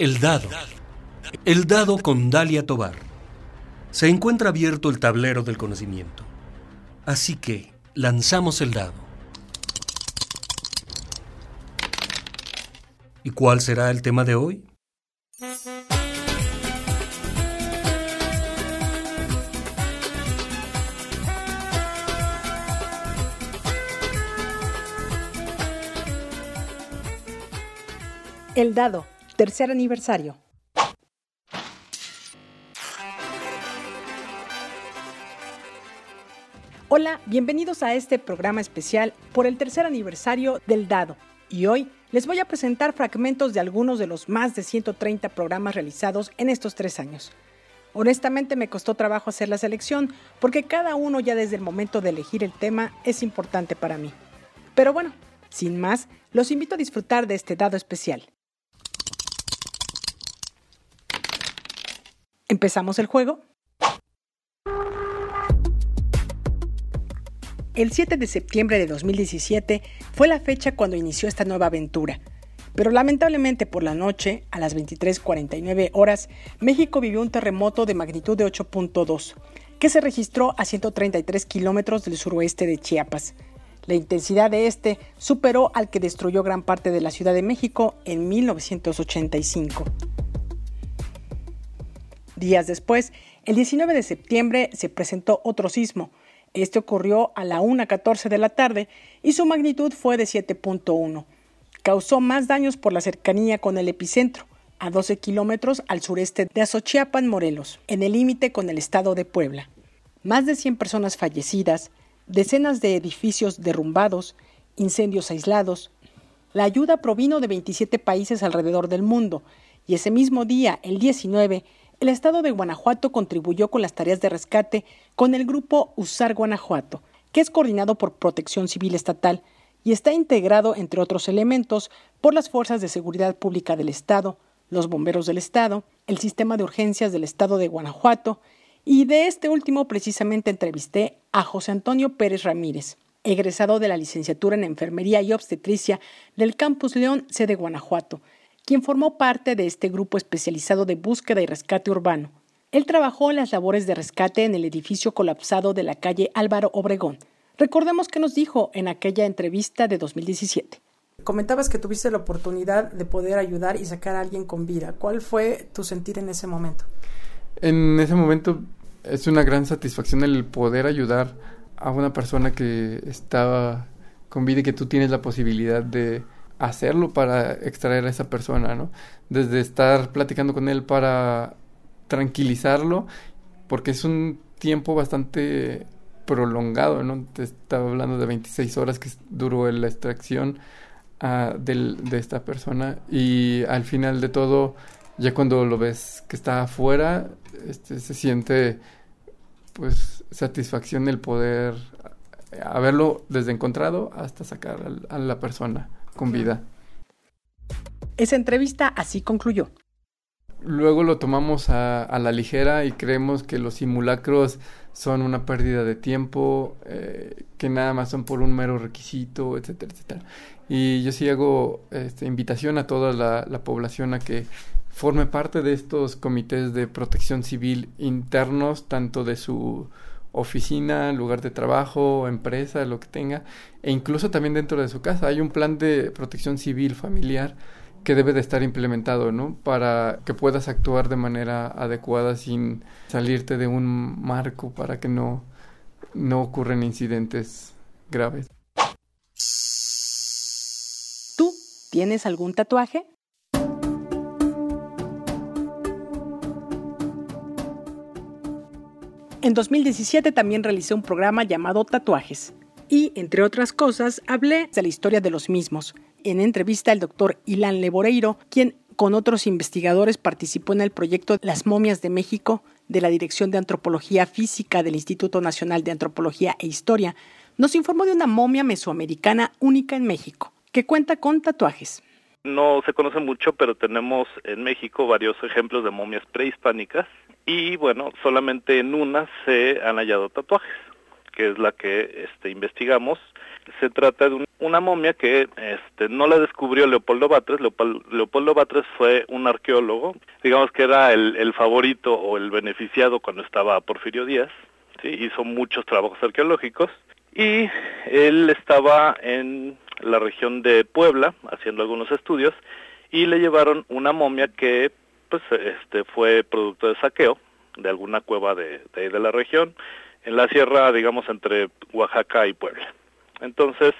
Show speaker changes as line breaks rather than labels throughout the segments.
El dado. El dado con Dalia Tobar. Se encuentra abierto el tablero del conocimiento. Así que lanzamos el dado. ¿Y cuál será el tema de hoy?
El dado, tercer aniversario. Hola, bienvenidos a este programa especial por el tercer aniversario del dado. Y hoy les voy a presentar fragmentos de algunos de los más de 130 programas realizados en estos tres años. Honestamente me costó trabajo hacer la selección porque cada uno ya desde el momento de elegir el tema es importante para mí. Pero bueno, sin más, los invito a disfrutar de este dado especial. ¿Empezamos el juego? El 7 de septiembre de 2017 fue la fecha cuando inició esta nueva aventura. Pero lamentablemente por la noche, a las 23:49 horas, México vivió un terremoto de magnitud de 8.2, que se registró a 133 kilómetros del suroeste de Chiapas. La intensidad de este superó al que destruyó gran parte de la Ciudad de México en 1985. Días después, el 19 de septiembre, se presentó otro sismo. Este ocurrió a la 1.14 de la tarde y su magnitud fue de 7.1. Causó más daños por la cercanía con el epicentro, a 12 kilómetros al sureste de Azochiapan, Morelos, en el límite con el estado de Puebla. Más de 100 personas fallecidas, decenas de edificios derrumbados, incendios aislados. La ayuda provino de 27 países alrededor del mundo y ese mismo día, el 19, el estado de Guanajuato contribuyó con las tareas de rescate con el grupo USAR Guanajuato, que es coordinado por Protección Civil Estatal y está integrado, entre otros elementos, por las Fuerzas de Seguridad Pública del Estado, los Bomberos del Estado, el Sistema de Urgencias del Estado de Guanajuato, y de este último precisamente entrevisté a José Antonio Pérez Ramírez, egresado de la licenciatura en Enfermería y Obstetricia del Campus León, sede Guanajuato, quien formó parte de este grupo especializado de búsqueda y rescate urbano. Él trabajó en las labores de rescate en el edificio colapsado de la calle Álvaro Obregón. Recordemos que nos dijo en aquella entrevista de 2017. Comentabas que tuviste la oportunidad de poder ayudar y sacar a alguien con vida. ¿Cuál fue tu sentir en ese momento?
En ese momento es una gran satisfacción el poder ayudar a una persona que estaba con vida y que tú tienes la posibilidad de, hacerlo para extraer a esa persona, ¿no? Desde estar platicando con él para tranquilizarlo, porque es un tiempo bastante prolongado, ¿no? Te estaba hablando de 26 horas que duró la extracción uh, de esta persona y al final de todo, ya cuando lo ves que está afuera, este, se siente pues satisfacción el poder haberlo desde encontrado hasta sacar a la persona con vida.
Esa entrevista así concluyó.
Luego lo tomamos a, la ligera y creemos que los simulacros son una pérdida de tiempo, eh, que nada más son por un mero requisito, etcétera, etcétera. Y yo sí hago este, invitación a toda la población a que forme parte de estos comités de protección civil internos, tanto de su oficina, lugar de trabajo, empresa, lo que tenga, e incluso también dentro de su casa. Hay un plan de protección civil familiar que debe de estar implementado, ¿no? Para que puedas actuar de manera adecuada sin salirte de un marco para que no, no ocurran incidentes graves.
¿Tú tienes algún tatuaje? En 2017 también realicé un programa llamado Tatuajes y, entre otras cosas, hablé de la historia de los mismos. En entrevista al doctor Ilan Leboreiro, quien con otros investigadores participó en el proyecto Las momias de México de la Dirección de Antropología Física del Instituto Nacional de Antropología e Historia, nos informó de una momia mesoamericana única en México, que cuenta con tatuajes.
No se conoce mucho, pero tenemos en México varios ejemplos de momias prehispánicas y bueno, solamente en una se han hallado tatuajes, que es la que este, investigamos. Se trata de un una momia que este, no la descubrió Leopoldo Batres. Leopoldo, Batres fue un arqueólogo, digamos que era el, favorito o el beneficiado cuando estaba Porfirio Díaz. ¿sí? Hizo muchos trabajos arqueológicos y él estaba en la región de Puebla haciendo algunos estudios y le llevaron una momia que pues este fue producto de saqueo de alguna cueva de, de, la región en la sierra digamos entre Oaxaca y Puebla. Entonces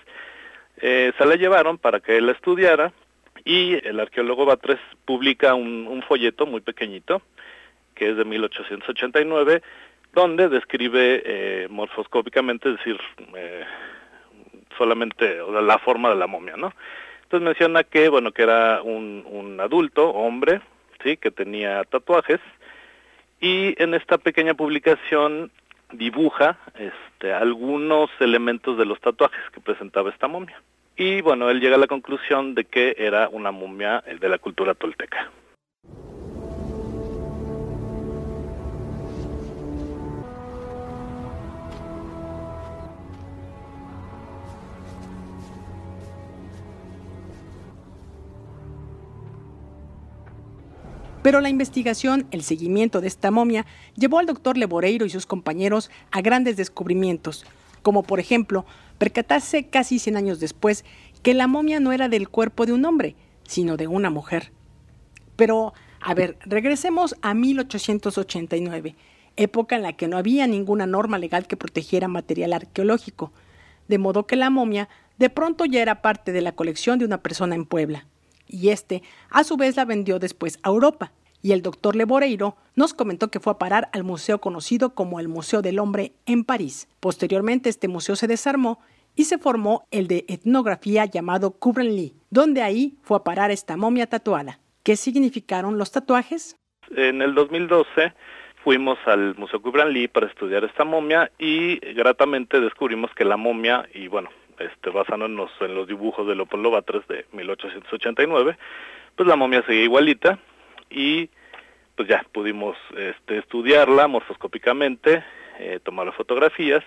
eh, se la llevaron para que él la estudiara y el arqueólogo Batres publica un, folleto muy pequeñito que es de 1889 donde describe eh, morfoscópicamente, es decir, eh, solamente la forma de la momia, ¿no? Entonces menciona que, bueno, que era un, un adulto, hombre, sí, que tenía tatuajes y en esta pequeña publicación dibuja este, algunos elementos de los tatuajes que presentaba esta momia. Y bueno, él llega a la conclusión de que era una momia de la cultura tolteca.
Pero la investigación, el seguimiento de esta momia, llevó al doctor Leboreiro y sus compañeros a grandes descubrimientos, como por ejemplo percatarse casi 100 años después que la momia no era del cuerpo de un hombre, sino de una mujer. Pero, a ver, regresemos a 1889, época en la que no había ninguna norma legal que protegiera material arqueológico, de modo que la momia de pronto ya era parte de la colección de una persona en Puebla y este a su vez la vendió después a Europa. Y el doctor Leboreiro nos comentó que fue a parar al museo conocido como el Museo del Hombre en París. Posteriormente este museo se desarmó y se formó el de etnografía llamado Kubren-Lee, donde ahí fue a parar esta momia tatuada. ¿Qué significaron los tatuajes?
En el 2012 fuimos al Museo Kubren-Lee para estudiar esta momia y gratamente descubrimos que la momia, y bueno, este, basándonos en los dibujos de Leopoldo Batres de 1889, pues la momia seguía igualita y pues ya pudimos este, estudiarla morfoscópicamente, eh, tomar fotografías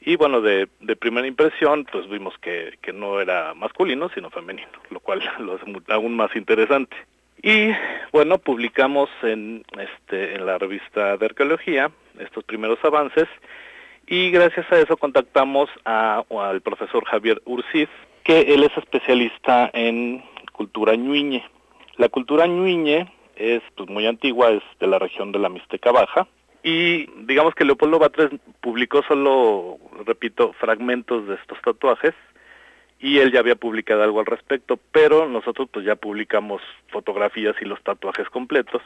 y bueno, de, de, primera impresión pues vimos que, que no era masculino sino femenino, lo cual lo hace aún más interesante. Y bueno, publicamos en, este, en la revista de arqueología estos primeros avances y gracias a eso contactamos a, al profesor Javier Ursiz, que él es especialista en cultura ñuiñe. La cultura ñuiñe es pues, muy antigua, es de la región de la Mixteca Baja, y digamos que Leopoldo Batres publicó solo, repito, fragmentos de estos tatuajes, y él ya había publicado algo al respecto, pero nosotros pues ya publicamos fotografías y los tatuajes completos,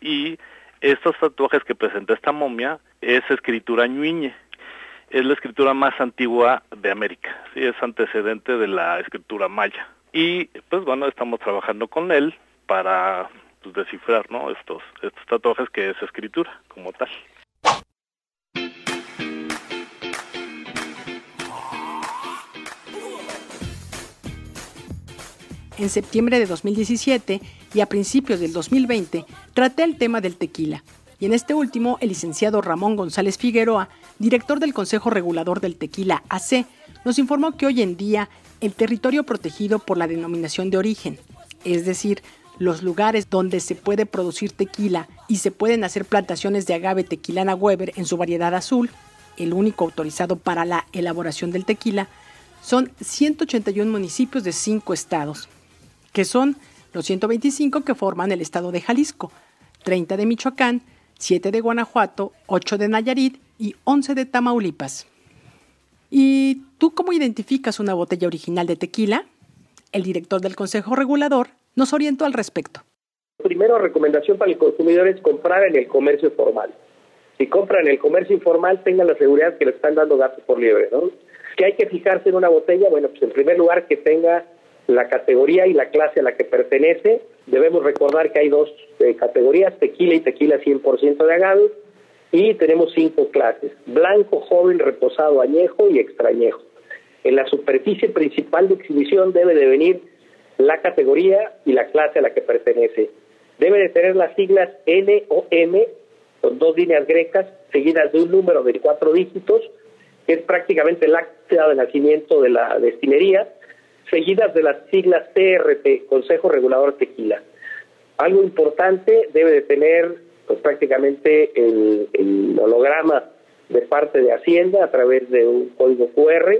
y estos tatuajes que presenta esta momia es escritura ñuiñe. Es la escritura más antigua de América, ¿sí? es antecedente de la escritura maya. Y pues bueno, estamos trabajando con él para pues, descifrar ¿no? estos, estos tatuajes que es escritura como tal.
En septiembre de 2017 y a principios del 2020 traté el tema del tequila. Y en este último, el licenciado Ramón González Figueroa, director del Consejo Regulador del Tequila AC, nos informó que hoy en día el territorio protegido por la denominación de origen, es decir, los lugares donde se puede producir tequila y se pueden hacer plantaciones de agave tequilana Weber en su variedad azul, el único autorizado para la elaboración del tequila, son 181 municipios de cinco estados, que son los 125 que forman el estado de Jalisco, 30 de Michoacán, 7 de Guanajuato, 8 de Nayarit y 11 de Tamaulipas. ¿Y tú cómo identificas una botella original de tequila? El director del Consejo Regulador nos orientó al respecto.
Primero, recomendación para el consumidor es comprar en el comercio formal. Si compran en el comercio informal, tengan la seguridad que le están dando gatos por liebre, ¿no? ¿Qué hay que fijarse en una botella? Bueno, pues en primer lugar que tenga la categoría y la clase a la que pertenece. Debemos recordar que hay dos eh, categorías, tequila y tequila 100% de agave, y tenemos cinco clases, blanco, joven, reposado, añejo y extrañejo. En la superficie principal de exhibición debe de venir la categoría y la clase a la que pertenece. Debe de tener las siglas N o M, con dos líneas grecas, seguidas de un número de cuatro dígitos, que es prácticamente el acta de nacimiento de la destilería, seguidas de las siglas TRT, Consejo Regulador Tequila. Algo importante debe de tener pues prácticamente el, el holograma de parte de Hacienda a través de un código QR,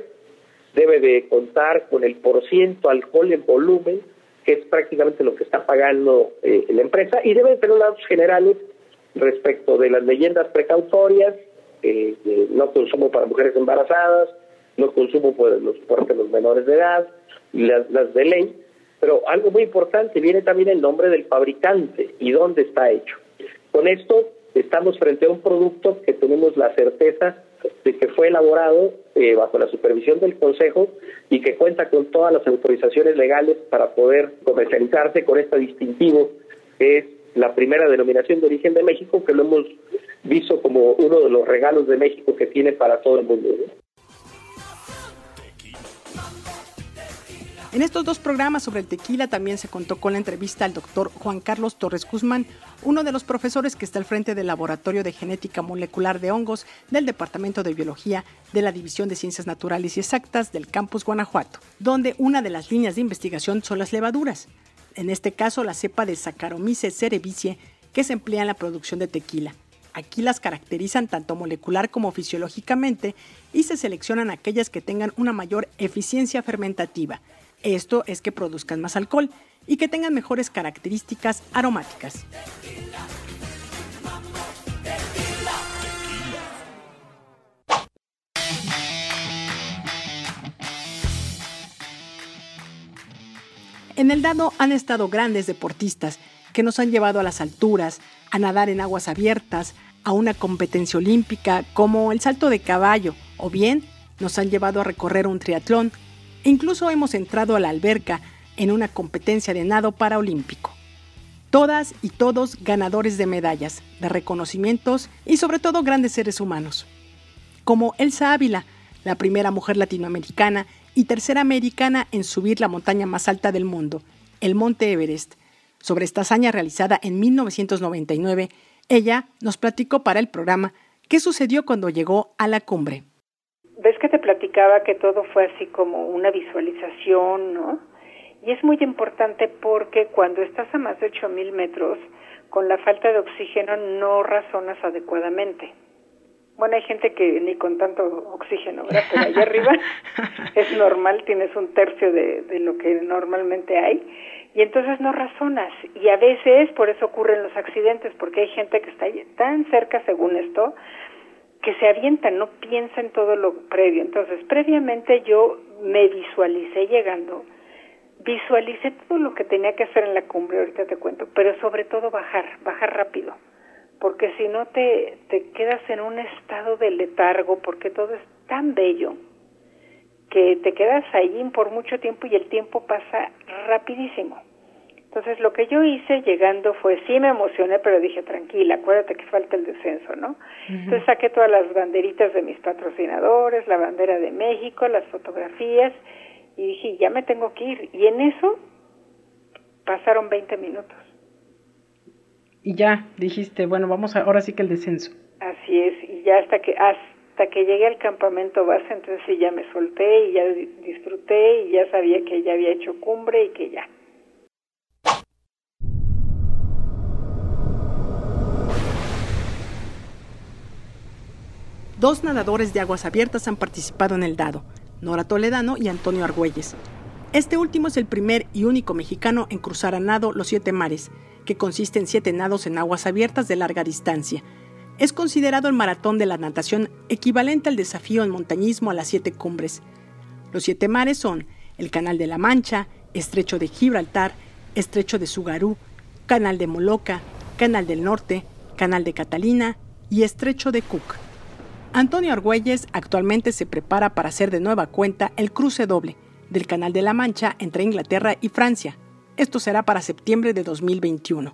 debe de contar con el porciento alcohol en volumen, que es prácticamente lo que está pagando eh, la empresa, y debe de tener datos generales respecto de las leyendas precautorias, eh, no consumo para mujeres embarazadas, no consumo por los, por los menores de edad, las, las de ley, pero algo muy importante, viene también el nombre del fabricante y dónde está hecho. Con esto estamos frente a un producto que tenemos la certeza que fue elaborado eh, bajo la supervisión del Consejo y que cuenta con todas las autorizaciones legales para poder comercializarse con este distintivo que es la primera denominación de origen de México que lo hemos visto como uno de los regalos de México que tiene para todo el mundo.
En estos dos programas sobre el tequila también se contó con la entrevista al doctor Juan Carlos Torres Guzmán, uno de los profesores que está al frente del Laboratorio de Genética Molecular de Hongos del Departamento de Biología de la División de Ciencias Naturales y Exactas del Campus Guanajuato, donde una de las líneas de investigación son las levaduras. En este caso, la cepa de Saccharomyces cerevisiae que se emplea en la producción de tequila. Aquí las caracterizan tanto molecular como fisiológicamente y se seleccionan aquellas que tengan una mayor eficiencia fermentativa esto es que produzcan más alcohol y que tengan mejores características aromáticas. En el dado han estado grandes deportistas que nos han llevado a las alturas, a nadar en aguas abiertas, a una competencia olímpica como el salto de caballo, o bien nos han llevado a recorrer un triatlón Incluso hemos entrado a la alberca en una competencia de nado paraolímpico. Todas y todos ganadores de medallas, de reconocimientos y sobre todo grandes seres humanos. Como Elsa Ávila, la primera mujer latinoamericana y tercera americana en subir la montaña más alta del mundo, el Monte Everest. Sobre esta hazaña realizada en 1999, ella nos platicó para el programa qué sucedió cuando llegó a la cumbre
ves que te platicaba que todo fue así como una visualización, ¿no? Y es muy importante porque cuando estás a más de 8000 metros, con la falta de oxígeno no razonas adecuadamente. Bueno, hay gente que ni con tanto oxígeno, ¿verdad? Pero allá arriba es normal, tienes un tercio de, de lo que normalmente hay, y entonces no razonas. Y a veces por eso ocurren los accidentes, porque hay gente que está tan cerca, según esto, que se avienta, no piensa en todo lo previo. Entonces, previamente yo me visualicé llegando, visualicé todo lo que tenía que hacer en la cumbre, ahorita te cuento, pero sobre todo bajar, bajar rápido, porque si no te, te quedas en un estado de letargo, porque todo es tan bello, que te quedas allí por mucho tiempo y el tiempo pasa rapidísimo. Entonces lo que yo hice llegando fue, sí me emocioné, pero dije, tranquila, acuérdate que falta el descenso, ¿no? Entonces saqué todas las banderitas de mis patrocinadores, la bandera de México, las fotografías, y dije, ya me tengo que ir. Y en eso pasaron 20 minutos.
Y ya dijiste, bueno, vamos ahora sí que el descenso.
Así es, y ya hasta que hasta que llegué al campamento base, entonces sí ya me solté y ya disfruté y ya sabía que ya había hecho cumbre y que ya.
Dos nadadores de aguas abiertas han participado en el dado, Nora Toledano y Antonio Argüelles. Este último es el primer y único mexicano en cruzar a nado los siete mares, que consiste en siete nados en aguas abiertas de larga distancia. Es considerado el maratón de la natación equivalente al desafío en montañismo a las siete cumbres. Los siete mares son el Canal de la Mancha, Estrecho de Gibraltar, Estrecho de Sugarú, Canal de Moloca, Canal del Norte, Canal de Catalina y Estrecho de Cook. Antonio Argüelles actualmente se prepara para hacer de nueva cuenta el cruce doble del Canal de la Mancha entre Inglaterra y Francia. Esto será para septiembre de 2021.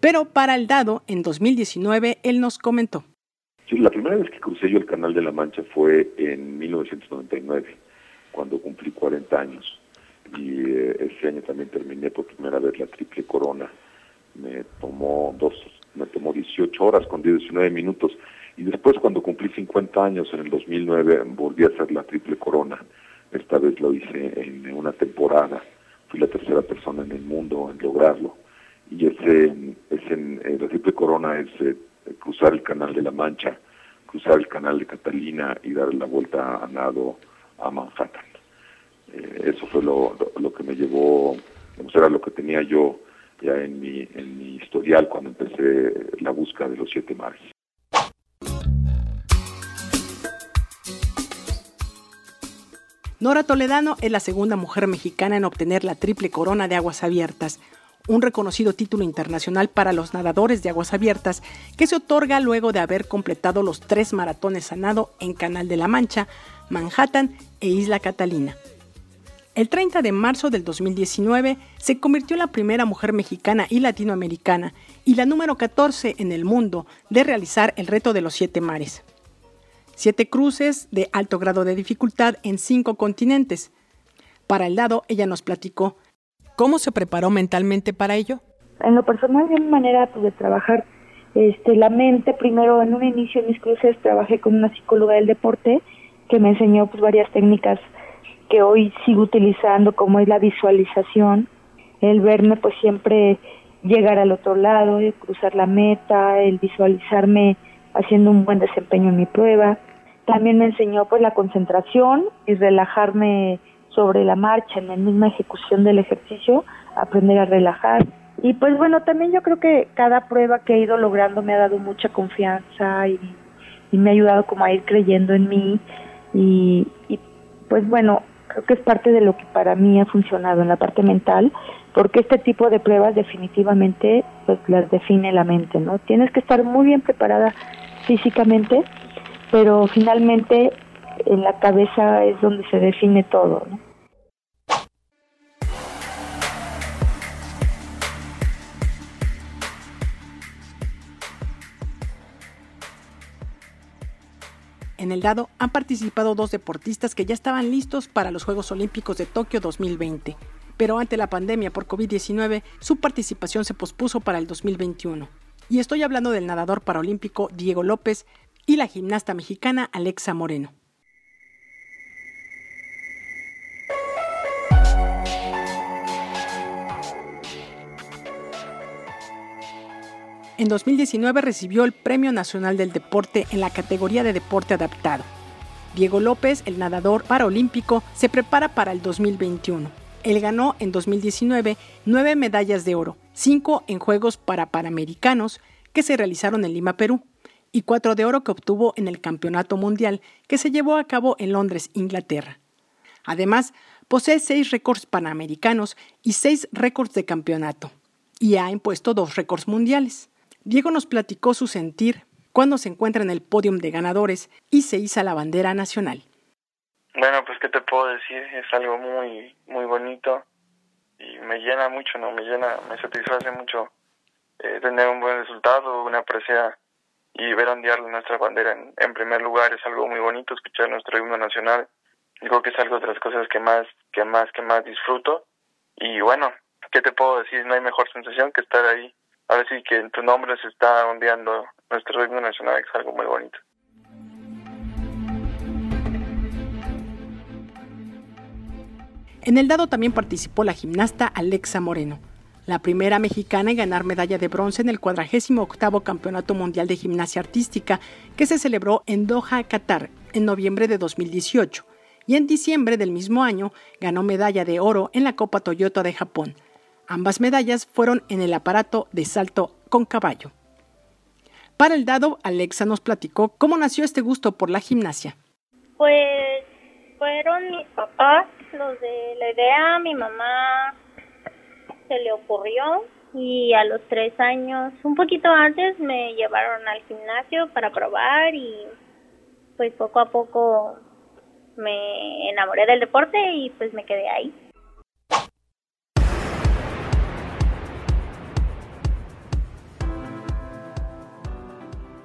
Pero para el dado, en 2019, él nos comentó.
la primera vez que crucé yo el Canal de la Mancha fue en 1999, cuando cumplí 40 años. Y eh, ese año también terminé por primera vez la triple corona. Me tomó dos, me tomó 18 horas con 19 minutos Y después cuando cumplí 50 años, en el 2009, volví a hacer la triple corona. Esta vez lo hice en una temporada. Fui la tercera persona en el mundo en lograrlo. Y ese, ese eh, la triple corona es eh, cruzar el canal de la Mancha, cruzar el canal de Catalina y dar la vuelta a nado a Manhattan. Eh, eso fue lo, lo, que me llevó, era lo que tenía yo ya en mi, en mi historial cuando empecé la búsqueda de los siete mares.
Nora Toledano es la segunda mujer mexicana en obtener la triple corona de aguas abiertas, un reconocido título internacional para los nadadores de aguas abiertas que se otorga luego de haber completado los tres maratones a nado en Canal de la Mancha, Manhattan e Isla Catalina. El 30 de marzo del 2019 se convirtió en la primera mujer mexicana y latinoamericana y la número 14 en el mundo de realizar el reto de los siete mares siete cruces de alto grado de dificultad en cinco continentes. Para el lado, ella nos platicó cómo se preparó mentalmente para ello.
En lo personal, de mi manera pues, de trabajar este, la mente, primero en un inicio en mis cruces trabajé con una psicóloga del deporte que me enseñó pues, varias técnicas que hoy sigo utilizando, como es la visualización, el verme pues siempre llegar al otro lado, el cruzar la meta, el visualizarme haciendo un buen desempeño en mi prueba. También me enseñó pues la concentración y relajarme sobre la marcha en la misma ejecución del ejercicio, aprender a relajar. Y pues bueno, también yo creo que cada prueba que he ido logrando me ha dado mucha confianza y, me ha ayudado como a ir creyendo en mí y, y pues bueno, creo que es parte de lo que para mí ha funcionado en la parte mental, porque este tipo de pruebas definitivamente pues las define la mente, ¿no? Tienes que estar muy bien preparada físicamente pero finalmente en la cabeza es donde se define todo.
En el dado han participado dos deportistas que ya estaban listos para los Juegos Olímpicos de Tokio 2020, pero ante la pandemia por COVID-19 su participación se pospuso para el 2021. Y estoy hablando del nadador paralímpico Diego López, y la gimnasta mexicana Alexa Moreno. En 2019 recibió el Premio Nacional del Deporte en la categoría de deporte adaptado. Diego López, el nadador paralímpico, se prepara para el 2021. Él ganó en 2019 nueve medallas de oro, cinco en Juegos para Panamericanos que se realizaron en Lima, Perú, y cuatro de oro que obtuvo en el Campeonato Mundial que se llevó a cabo en Londres, Inglaterra. Además, posee seis récords panamericanos y seis récords de campeonato, y ha impuesto dos récords mundiales. Diego nos platicó su sentir cuando se encuentra en el podium de ganadores y se iza la bandera nacional.
Bueno, pues qué te puedo decir, es algo muy muy bonito y me llena mucho, no, me llena, me satisface mucho eh, tener un buen resultado, una presea y ver ondear nuestra bandera en, primer lugar es algo muy bonito, escuchar nuestro himno nacional. Digo que es algo de las cosas que más, que más, que más disfruto. Y bueno, ¿qué te puedo decir? No hay mejor sensación que estar ahí. Ahora sí que en tu nombre se está ondeando nuestro himno nacional, es algo muy bonito.
En el dado también participó la gimnasta Alexa Moreno la primera mexicana en ganar medalla de bronce en el 48 Campeonato Mundial de Gimnasia Artística que se celebró en Doha, Qatar, en noviembre de 2018, y en diciembre del mismo año ganó medalla de oro en la Copa Toyota de Japón. Ambas medallas fueron en el aparato de salto con caballo. Para el dado, Alexa nos platicó cómo nació este gusto por la gimnasia.
Pues fueron mis papás los de la idea, mi mamá se le ocurrió y a los tres años, un poquito antes, me llevaron al gimnasio para probar y pues poco a poco me enamoré del deporte y pues me quedé ahí.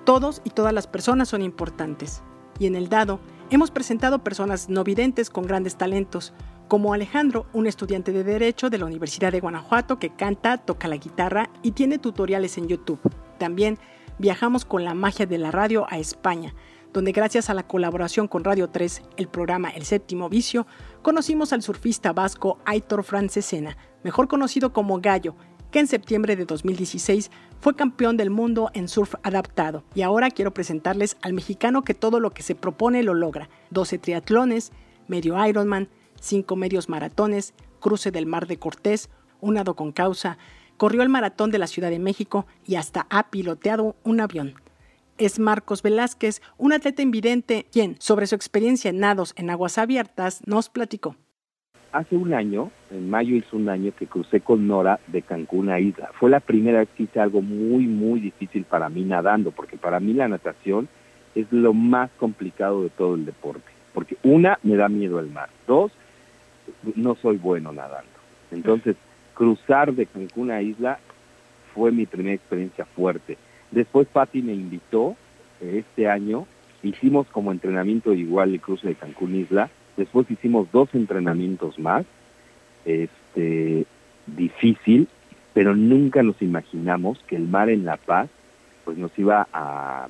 Todos y todas las personas son importantes. Y en el dado hemos presentado personas no videntes con grandes talentos, como Alejandro, un estudiante de Derecho de la Universidad de Guanajuato que canta, toca la guitarra y tiene tutoriales en YouTube. También viajamos con la magia de la radio a España, donde gracias a la colaboración con Radio 3, el programa El Séptimo Vicio, conocimos al surfista vasco Aitor Francesena, mejor conocido como Gallo, que en septiembre de 2016 fue campeón del mundo en surf adaptado. Y ahora quiero presentarles al mexicano que todo lo que se propone lo logra. 12 triatlones, medio Ironman, 5 medios maratones, cruce del Mar de Cortés, un nado con causa, corrió el maratón de la Ciudad de México y hasta ha piloteado un avión. Es Marcos Velázquez, un atleta invidente, quien, sobre su experiencia en nados en aguas abiertas, nos platicó
hace un año, en mayo hizo un año que crucé con Nora de Cancún a Isla. Fue la primera vez que hice algo muy, muy difícil para mí nadando, porque para mí la natación es lo más complicado de todo el deporte. Porque una, me da miedo el mar. Dos, no soy bueno nadando. Entonces, cruzar de Cancún a Isla fue mi primera experiencia fuerte. Después Patti me invitó eh, este año, hicimos como entrenamiento igual el cruce de Cancún Isla, Después hicimos dos entrenamientos más, este, difícil, pero nunca nos imaginamos que el mar en La Paz, pues nos iba a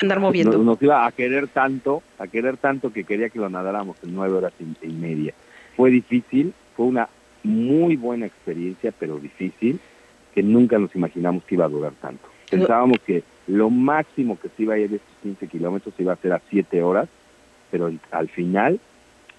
andar moviendo.
Nos, iba a querer tanto, a querer tanto que quería que lo nadáramos en nueve horas y, y media. Fue difícil, fue una muy buena experiencia, pero difícil, que nunca nos imaginamos que iba a durar tanto. Pensábamos que lo máximo que se iba a ir de estos 15 kilómetros iba a ser a siete horas, pero al final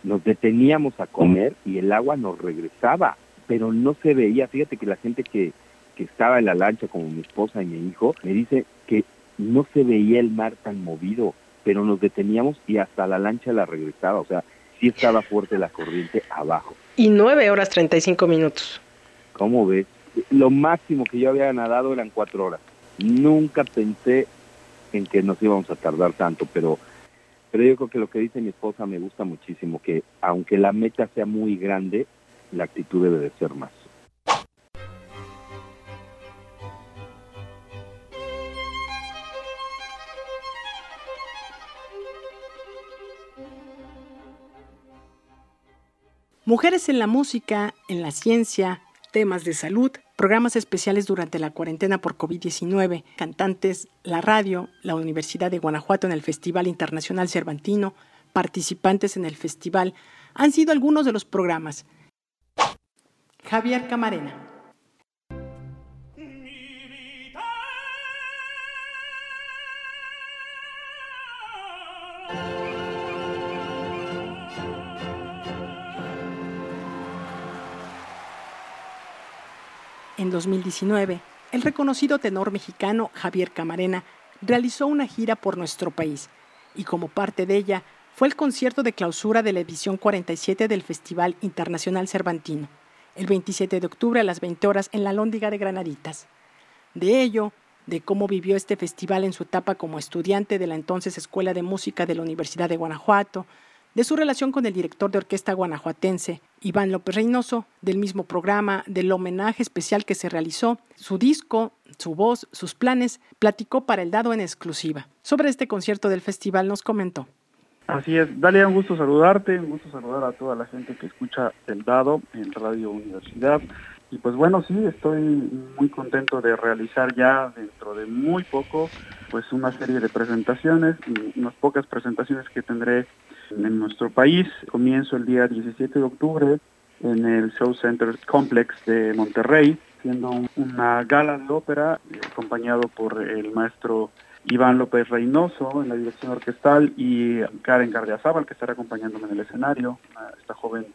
nos deteníamos a comer y el agua nos regresaba, pero no se veía. Fíjate que la gente que, que estaba en la lancha, como mi esposa y mi hijo, me dice que no se veía el mar tan movido, pero nos deteníamos y hasta la lancha la regresaba, o sea, sí estaba fuerte la corriente abajo.
Y nueve horas treinta y cinco minutos.
¿Cómo ves? Lo máximo que yo había nadado eran cuatro horas. Nunca pensé en que nos íbamos a tardar tanto, pero pero yo creo que lo que dice mi esposa me gusta muchísimo, que aunque la meta sea muy grande, la actitud debe de ser más.
Mujeres en la música, en la ciencia, temas de salud, programas especiales durante la cuarentena por COVID-19, cantantes, la radio, la Universidad de Guanajuato en el Festival Internacional Cervantino, participantes en el festival, han sido algunos de los programas. Javier Camarena. 2019, el reconocido tenor mexicano Javier Camarena realizó una gira por nuestro país y como parte de ella fue el concierto de clausura de la edición 47 del Festival Internacional Cervantino, el 27 de octubre a las 20 horas en la Lóndiga de Granaditas. De ello, de cómo vivió este festival en su etapa como estudiante de la entonces Escuela de Música de la Universidad de Guanajuato, de su relación con el director de orquesta guanajuatense, Iván López Reynoso, del mismo programa, del homenaje especial que se realizó, su disco, su voz, sus planes, platicó para el dado en exclusiva. Sobre este concierto del festival nos comentó.
Así es, Dalia, un gusto saludarte, un gusto saludar a toda la gente que escucha el dado en Radio Universidad. Y pues bueno, sí, estoy muy contento de realizar ya dentro de muy poco pues una serie de presentaciones, unas pocas presentaciones que tendré en nuestro país. Comienzo el día 17 de octubre en el Show Center Complex de Monterrey, siendo una gala de ópera acompañado por el maestro Iván López Reynoso en la dirección orquestal y Karen Gardiazabal que estará acompañándome en el escenario, esta joven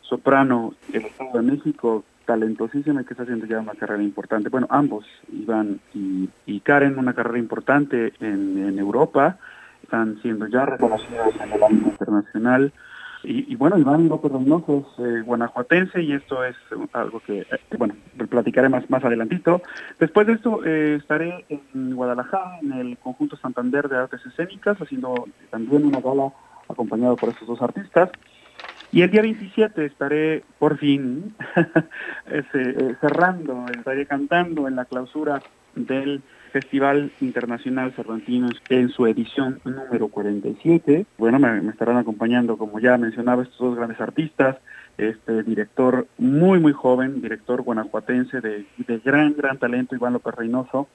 soprano del Estado de México, talentosísima y que está haciendo ya una carrera importante. Bueno, ambos, Iván y, Karen, una carrera importante en, Europa, están siendo ya reconocidos en el ámbito internacional. Y, bueno, Iván López Reynoso es eh, guanajuatense y esto es algo que, eh, bueno, platicaré más, más adelantito. Después de esto eh, estaré en Guadalajara, en el Conjunto Santander de Artes Escénicas, haciendo también una gala acompañado por estos dos artistas. Y el día 27 estaré por fin cerrando, estaré cantando en la clausura del Festival Internacional Cervantino en su edición número 47. Bueno, me, estarán acompañando, como ya mencionaba, estos dos grandes artistas, este director muy, muy joven, director guanajuatense de, gran, gran talento, Iván López Reynoso,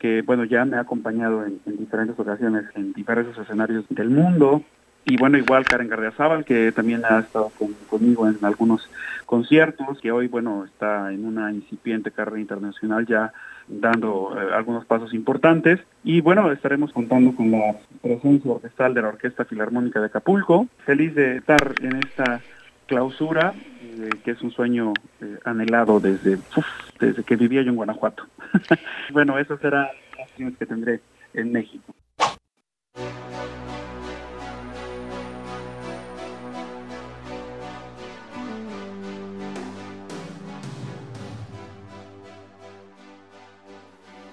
que bueno, ya me ha acompañado en, diferentes ocasiones en diferentes escenarios del mundo. Y bueno, igual Karen Gardiazabal, que también ha estado conmigo en algunos conciertos, que hoy, bueno, está en una incipiente carrera internacional ya dando eh, algunos pasos importantes. Y bueno, estaremos contando con la presencia orquestal de la Orquesta Filarmónica de Acapulco. Feliz de estar en esta clausura, eh, que es un sueño eh, anhelado desde, desde que vivía yo en Guanajuato. bueno, esas serán las que tendré en México.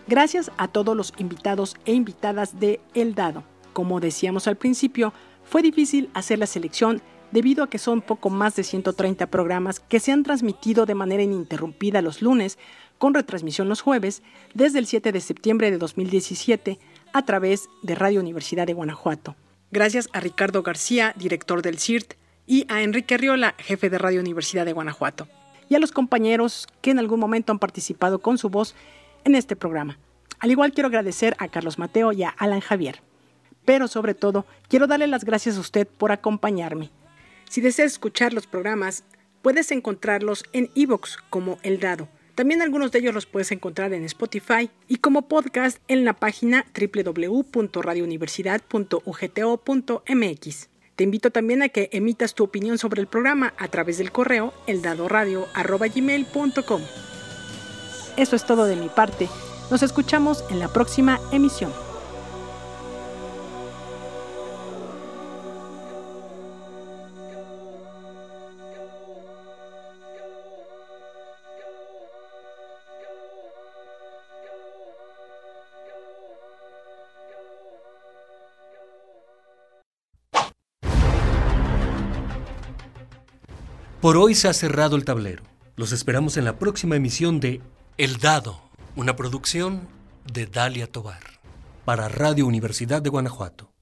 Gracias a todos los invitados e invitadas de El Dado. Como decíamos al principio, fue difícil hacer la selección debido a que son poco más de 130 programas que se han transmitido de manera ininterrumpida los lunes, con retransmisión los jueves, desde el 7 de septiembre de 2017 a través de Radio Universidad de Guanajuato. Gracias a Ricardo García, director del CIRT, y a Enrique Riola, jefe de Radio Universidad de Guanajuato, y a los compañeros que en algún momento han participado con su voz en este programa. Al igual quiero agradecer a Carlos Mateo y a Alan Javier. Pero sobre todo, quiero darle las gracias a usted por acompañarme. Si deseas escuchar los programas, puedes encontrarlos en iVoox como El Dado. También algunos de ellos los puedes encontrar en Spotify y como podcast en la página www.radiouniversidad.ugto.mx. Te invito también a que emitas tu opinión sobre el programa a través del correo eldadoradio.gmail.com. Eso es todo de mi parte. Nos escuchamos en la próxima emisión.
Por hoy se ha cerrado el tablero. Los esperamos en la próxima emisión de El Dado, una producción de Dalia Tobar para Radio Universidad de Guanajuato.